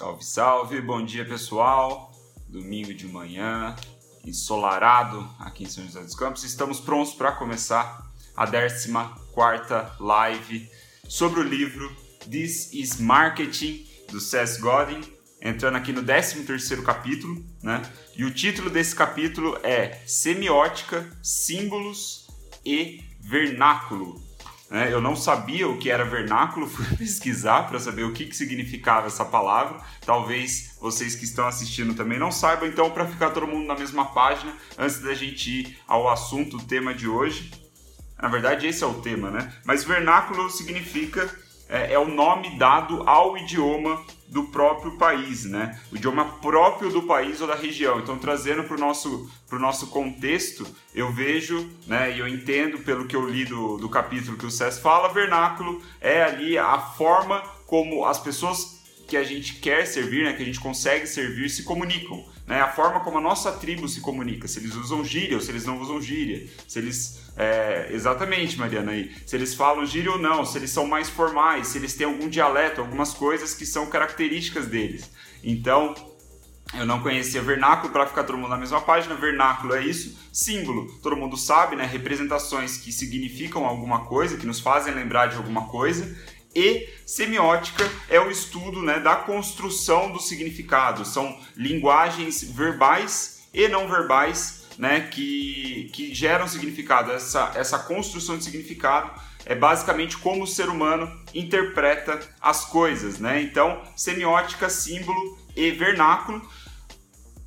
Salve, salve, bom dia pessoal. Domingo de manhã, ensolarado aqui em São José dos Campos. Estamos prontos para começar a 14 live sobre o livro This is Marketing do Seth Godin, entrando aqui no 13 capítulo, né? E o título desse capítulo é Semiótica, Símbolos e Vernáculo. Né? Eu não sabia o que era vernáculo, fui pesquisar para saber o que, que significava essa palavra. Talvez vocês que estão assistindo também não saibam, então, para ficar todo mundo na mesma página, antes da gente ir ao assunto, o tema de hoje. Na verdade, esse é o tema, né? Mas vernáculo significa é, é o nome dado ao idioma do próprio país, né? O idioma próprio do país ou da região. Então, trazendo para o nosso, nosso contexto, eu vejo, né, e eu entendo pelo que eu li do, do capítulo que o Cés fala, vernáculo é ali a forma como as pessoas que a gente quer servir, né, que a gente consegue servir, se comunicam. Né? A forma como a nossa tribo se comunica, se eles usam gíria ou se eles não usam gíria, se eles. É, exatamente, Mariana, aí. Se eles falam gíria ou não, se eles são mais formais, se eles têm algum dialeto, algumas coisas que são características deles. Então, eu não conhecia vernáculo para ficar todo mundo na mesma página. Vernáculo é isso, símbolo, todo mundo sabe, né? Representações que significam alguma coisa, que nos fazem lembrar de alguma coisa e semiótica é o estudo né, da construção do significado. São linguagens verbais e não verbais né, que, que geram significado. Essa, essa construção de significado é basicamente como o ser humano interpreta as coisas. Né? Então, semiótica, símbolo e vernáculo.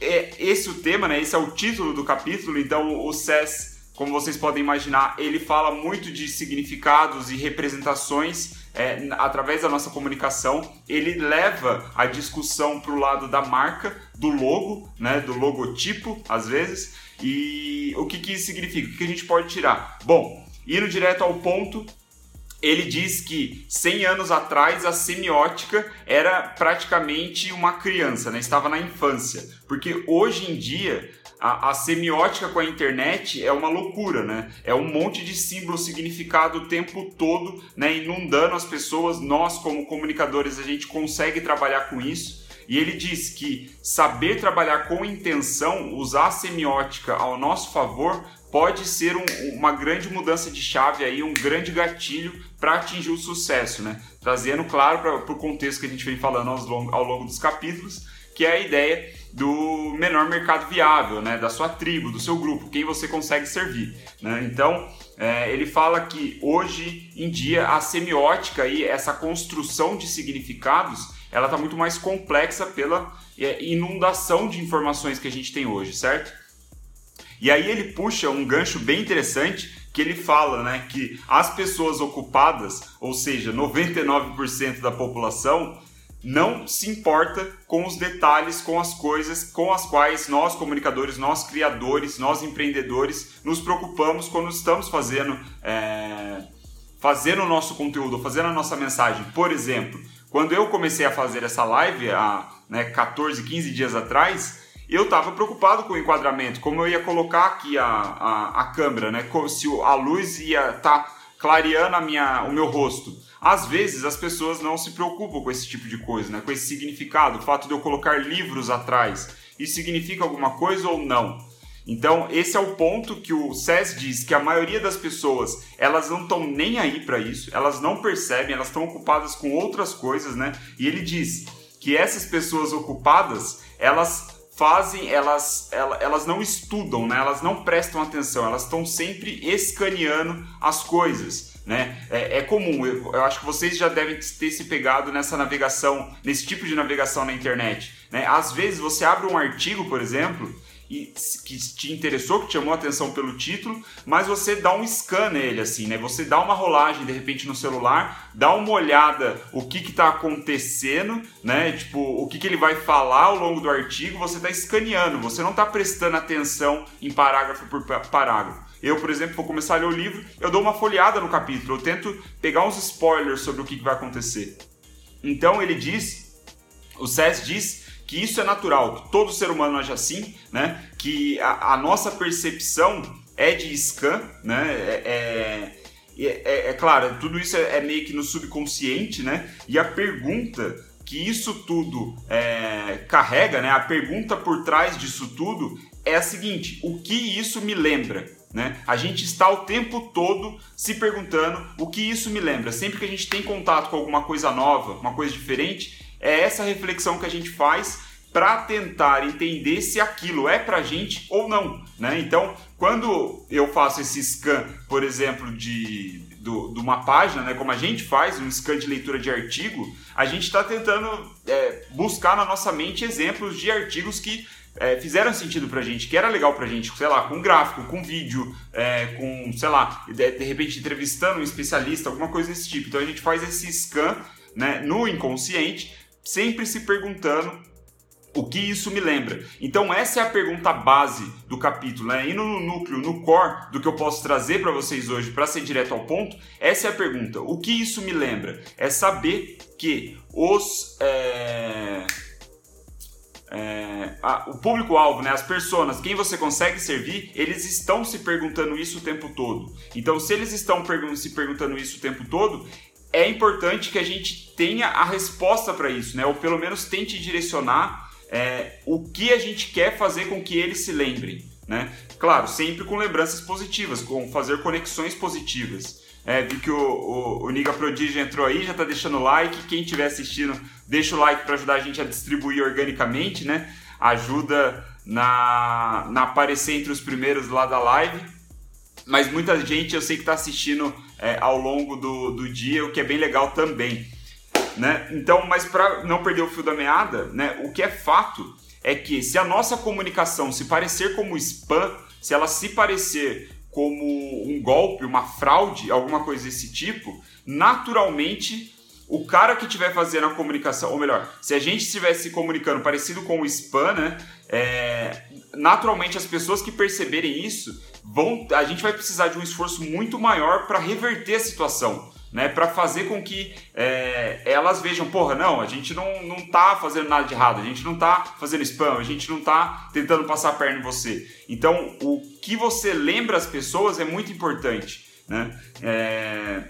É esse o tema, né? esse é o título do capítulo. Então, o SES, como vocês podem imaginar, ele fala muito de significados e representações é, através da nossa comunicação, ele leva a discussão para o lado da marca, do logo, né, do logotipo, às vezes. E o que, que isso significa? O que a gente pode tirar? Bom, indo direto ao ponto, ele diz que 100 anos atrás a semiótica era praticamente uma criança, né? estava na infância. Porque hoje em dia a, a, semiótica com a internet é uma loucura, né? É um monte de símbolo significado o tempo todo, né? Inundando as pessoas. Nós, como comunicadores, a gente consegue trabalhar com isso. E ele diz que saber trabalhar com intenção, usar a semiótica ao nosso favor, pode ser um, uma grande mudança de chave aí, um grande gatilho para atingir o sucesso, né? Trazendo, claro, para o contexto que a gente vem falando ao longo, ao longo dos capítulos, que é a ideia do menor mercado viável, né, da sua tribo, do seu grupo, quem você consegue servir. Né? Então, é, ele fala que hoje em dia a semiótica e essa construção de significados ela está muito mais complexa pela é, inundação de informações que a gente tem hoje, certo? E aí ele puxa um gancho bem interessante que ele fala né, que as pessoas ocupadas, ou seja, 99% da população, não se importa com os detalhes, com as coisas com as quais nós, comunicadores, nós, criadores, nós, empreendedores, nos preocupamos quando estamos fazendo, é, fazendo o nosso conteúdo, fazendo a nossa mensagem. Por exemplo, quando eu comecei a fazer essa live há né, 14, 15 dias atrás, eu estava preocupado com o enquadramento, como eu ia colocar aqui a, a, a câmera, né, se a luz ia estar tá clareando a minha, o meu rosto. Às vezes as pessoas não se preocupam com esse tipo de coisa, né? com esse significado, o fato de eu colocar livros atrás. Isso significa alguma coisa ou não? Então, esse é o ponto que o SES diz que a maioria das pessoas, elas não estão nem aí para isso, elas não percebem, elas estão ocupadas com outras coisas, né? E ele diz que essas pessoas ocupadas, elas fazem, elas, elas não estudam, né? Elas não prestam atenção, elas estão sempre escaneando as coisas né? É, é comum, eu, eu, acho que vocês já devem ter se pegado nessa navegação, nesse tipo de navegação na internet. Né? Às vezes você abre um artigo, por exemplo, que te interessou, que te chamou a atenção pelo título, mas você dá um scan nele, assim, né? Você dá uma rolagem de repente no celular, dá uma olhada o que está acontecendo, né? Tipo, o que, que ele vai falar ao longo do artigo, você está escaneando, você não está prestando atenção em parágrafo por parágrafo. Eu, por exemplo, vou começar a ler o livro, eu dou uma folheada no capítulo, eu tento pegar uns spoilers sobre o que vai acontecer. Então ele diz, o Cés diz que isso é natural, que todo ser humano age assim, né? Que a, a nossa percepção é de scan, né? É, é, é, é claro, tudo isso é, é meio que no subconsciente, né? E a pergunta que isso tudo é, carrega, né? A pergunta por trás disso tudo é a seguinte: o que isso me lembra? Né? A gente está o tempo todo se perguntando o que isso me lembra. Sempre que a gente tem contato com alguma coisa nova, uma coisa diferente, é essa reflexão que a gente faz para tentar entender se aquilo é para gente ou não. Né? Então, quando eu faço esse scan, por exemplo, de, do, de uma página, né, como a gente faz, um scan de leitura de artigo, a gente está tentando é, buscar na nossa mente exemplos de artigos que é, fizeram sentido pra gente, que era legal pra gente, sei lá, com gráfico, com vídeo, é, com, sei lá, de, de, repente entrevistando um especialista, alguma coisa desse tipo. Então a gente faz esse scan né, no inconsciente, sempre se perguntando o que isso me lembra. Então essa é a pergunta base do capítulo, né? Indo no núcleo, no core do que eu posso trazer para vocês hoje, para ser direto ao ponto, essa é a pergunta. O que isso me lembra? É saber que os... É é, a, o público-alvo, né, as pessoas, quem você consegue servir, eles estão se perguntando isso o tempo todo. Então, se eles estão pergun se perguntando isso o tempo todo, é importante que a gente tenha a resposta para isso, né? ou pelo menos tente direcionar é, o que a gente quer fazer com que eles se lembrem. Né? Claro, sempre com lembranças positivas, com fazer conexões positivas. É, vi que o, o, o Niga Prodígio entrou aí, já está deixando like. Quem estiver assistindo, deixa o like para ajudar a gente a distribuir organicamente, né? Ajuda na, na aparecer entre os primeiros lá da live. Mas muita gente eu sei que está assistindo é, ao longo do, do dia, o que é bem legal também. Né? Então, mas para não perder o fio da meada, né, o que é fato é que se a nossa comunicação se parecer como spam, se ela se parecer como um golpe, uma fraude, alguma coisa desse tipo, naturalmente o cara que estiver fazendo a comunicação, ou melhor, se a gente estivesse se comunicando parecido com o spam, né? É, naturalmente as pessoas que perceberem isso vão, a gente vai precisar de um esforço muito maior para reverter a situação né, para fazer com que é, elas vejam, porra, não, a gente não, não tá fazendo nada de errado, a gente não tá fazendo spam, a gente não tá tentando passar a perna em você. Então, o que você lembra as pessoas é muito importante, né? É,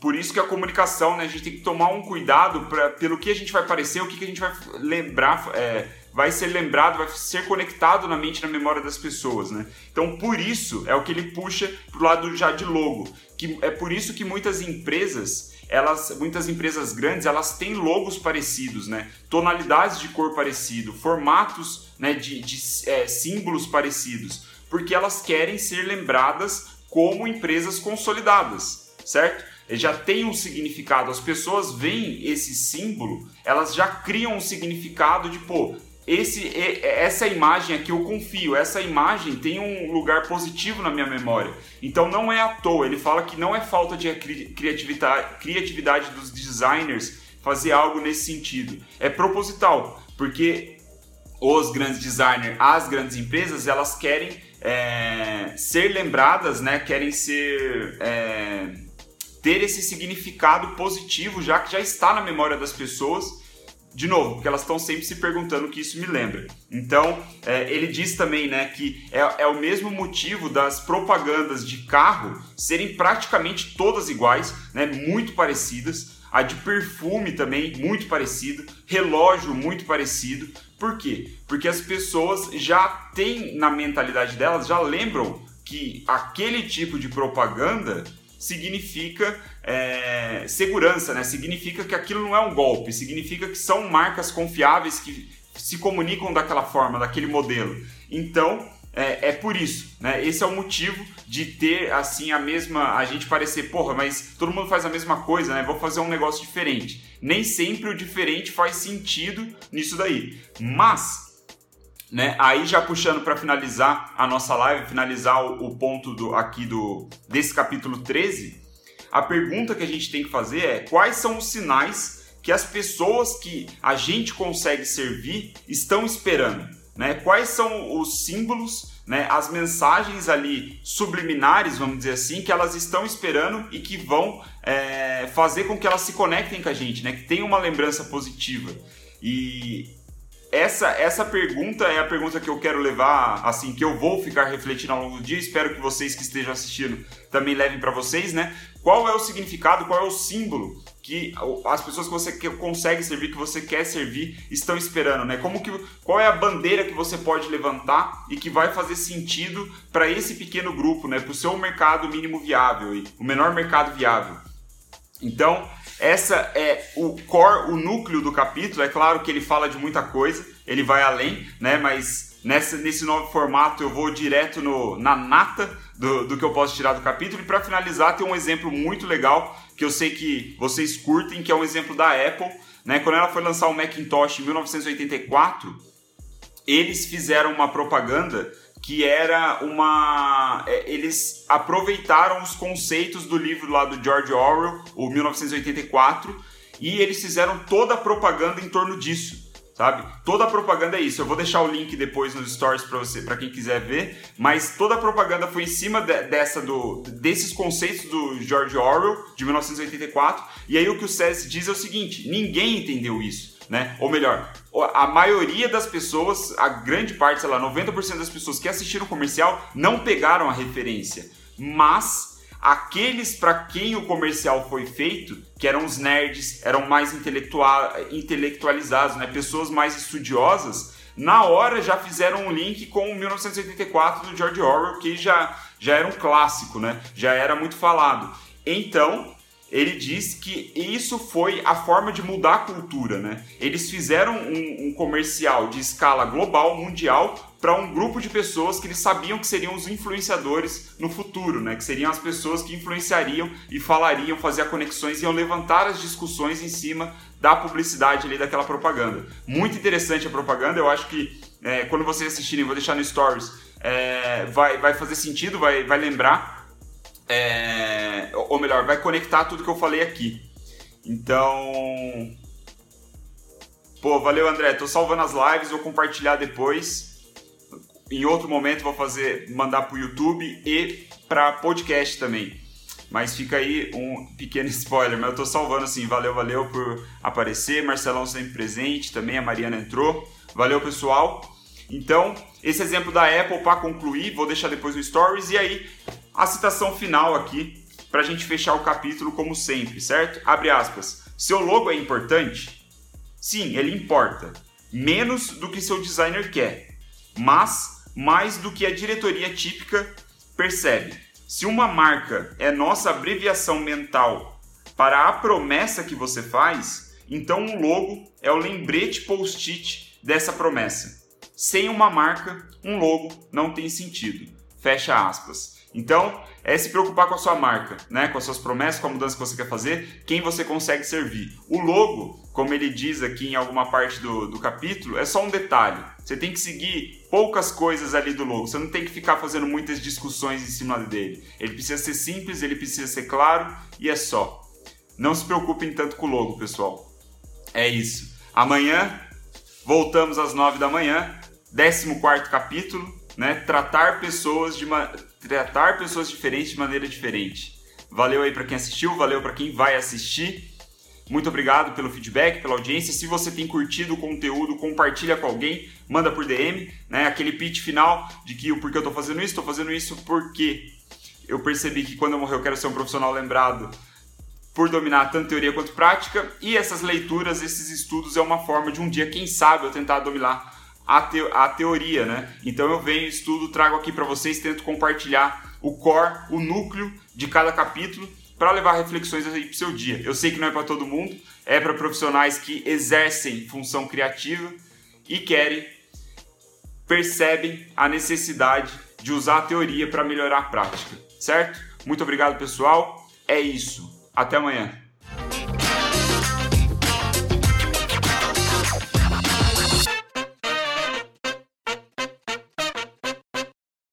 por isso que a comunicação, né, a gente tem que tomar um cuidado pra, pelo que a gente vai parecer, o que, que a gente vai lembrar, é, vai ser lembrado, vai ser conectado na mente, na memória das pessoas, né? Então, por isso é o que ele puxa pro lado já de logo, que é por isso que muitas empresas elas, muitas empresas grandes, elas têm logos parecidos, né? Tonalidades de cor parecido, formatos, né, de, de é, símbolos parecidos, porque elas querem ser lembradas como empresas consolidadas, certo? Já tem um significado. As pessoas veem esse símbolo, elas já criam um significado de, pô, esse, essa imagem aqui eu confio, essa imagem tem um lugar positivo na minha memória. Então não é à toa, ele fala que não é falta de criatividade, criatividade dos designers fazer algo nesse sentido. É proposital, porque os grandes designers, as grandes empresas, elas querem é, ser lembradas, né? querem ser. É, ter esse significado positivo, já que já está na memória das pessoas de novo, porque elas estão sempre se perguntando o que isso me lembra. Então, é, ele diz também né, que é, é, o mesmo motivo das propagandas de carro serem praticamente todas iguais, né, muito parecidas. A de perfume também, muito parecido. Relógio, muito parecido. Por quê? Porque as pessoas já têm na mentalidade delas, já lembram que aquele tipo de propaganda significa é, segurança, né? Significa que aquilo não é um golpe, significa que são marcas confiáveis que se comunicam daquela forma, daquele modelo. Então, é, é, por isso, né? Esse é o motivo de ter assim a mesma, a gente parecer, porra, mas todo mundo faz a mesma coisa, né? Vou fazer um negócio diferente. Nem sempre o diferente faz sentido nisso daí. Mas né? Aí já puxando para finalizar a nossa live, finalizar o, o, ponto do, aqui do desse capítulo 13, a pergunta que a gente tem que fazer é quais são os sinais que as pessoas que a gente consegue servir estão esperando, né? Quais são os símbolos, né? As mensagens ali subliminares, vamos dizer assim, que elas estão esperando e que vão é, fazer com que elas se conectem com a gente, né? Que tenham uma lembrança positiva. E essa, essa pergunta é a pergunta que eu quero levar, assim, que eu vou ficar refletindo ao longo do dia. Espero que vocês que estejam assistindo também levem para vocês, né? Qual é o significado, qual é o símbolo que as pessoas que você consegue servir, que você quer servir, estão esperando, né? Como que, qual é a bandeira que você pode levantar e que vai fazer sentido para esse pequeno grupo, né? Para o seu mercado mínimo viável o menor mercado viável. Então, essa é o core, o núcleo do capítulo. É claro que ele fala de muita coisa, ele vai além, né? Mas nessa, nesse novo formato eu vou direto no, na nata do, do que eu posso tirar do capítulo. E para finalizar, tem um exemplo muito legal que eu sei que vocês curtem, que é um exemplo da Apple. Né? Quando ela foi lançar o Macintosh em 1984, eles fizeram uma propaganda que era uma. É, eles aproveitaram os conceitos do livro lá do George Orwell, o 1984, e eles fizeram toda a propaganda em torno disso sabe? Toda a propaganda é isso. Eu vou deixar o link depois nos stories para você, para quem quiser ver, mas toda a propaganda foi em cima de, dessa do desses conceitos do George Orwell de 1984. E aí o que o César diz é o seguinte: ninguém entendeu isso né? Ou melhor, a maioria das pessoas, a grande parte, sei lá, 90% das pessoas que assistiram o comercial não pegaram a referência. Mas aqueles para quem o comercial foi feito, que eram os nerds, eram mais intelectual, intelectualizados, né? Pessoas mais estudiosas, na hora já fizeram um link com o 1984 do George Orwell, que já, já era um clássico, né? Já era muito falado. Então, ele diz que isso foi a forma de mudar a cultura, né? Eles fizeram um, um comercial de escala global, mundial, para um grupo de pessoas que eles sabiam que seriam os influenciadores no futuro, né? Que seriam as pessoas que influenciariam e falariam, fazer conexões, iam levantar as discussões em cima da publicidade ali daquela propaganda. Muito interessante a propaganda, eu acho que é, quando vocês assistirem, vou deixar no Stories, é, vai, vai fazer sentido, vai, vai lembrar é, ou melhor, vai conectar tudo que eu falei aqui. Então, pô, valeu André, tô salvando as lives, vou compartilhar depois. Em outro momento vou fazer, mandar pro YouTube e para podcast também. Mas fica aí um pequeno spoiler, mas eu tô salvando assim. Valeu, valeu por aparecer. Marcelão sempre presente, também a Mariana entrou. Valeu, pessoal. Então, esse exemplo da Apple para concluir, vou deixar depois no Stories. E aí, a citação final aqui para a gente fechar o capítulo como sempre, certo? Abre aspas. Seu logo é importante? Sim, ele importa. Menos do que seu designer quer, mas mais do que a diretoria típica percebe. Se uma marca é nossa abreviação mental para a promessa que você faz, então um logo é o lembrete post-it dessa promessa. Sem uma marca, um logo não tem sentido. Fecha aspas. Então, é se preocupar com a sua marca, né? com as suas promessas, com a mudança que você quer fazer, quem você consegue servir. O logo, como ele diz aqui em alguma parte do, do capítulo, é só um detalhe. Você tem que seguir poucas coisas ali do logo, você não tem que ficar fazendo muitas discussões em cima dele. Ele precisa ser simples, ele precisa ser claro e é só. Não se preocupem tanto com o logo, pessoal. É isso. Amanhã voltamos às 9 da manhã, 14 capítulo, né? Tratar pessoas de uma tratar pessoas diferentes de maneira diferente. Valeu aí para quem assistiu, valeu para quem vai assistir. Muito obrigado pelo feedback, pela audiência. Se você tem curtido o conteúdo, compartilha com alguém, manda por DM, né? Aquele pitch final de que o porquê eu estou fazendo isso, estou fazendo isso porque eu percebi que quando eu morrer eu quero ser um profissional lembrado por dominar tanto teoria quanto prática, e essas leituras, esses estudos é uma forma de um dia, quem sabe, eu tentar dominar a, te, a teoria, né? Então eu venho, estudo, trago aqui para vocês, tento compartilhar o core, o núcleo de cada capítulo para levar reflexões aí para o seu dia. Eu sei que não é para todo mundo, é para profissionais que exercem função criativa e querem, percebem a necessidade de usar a teoria para melhorar a prática, certo? Muito obrigado, pessoal. É isso. Até amanhã.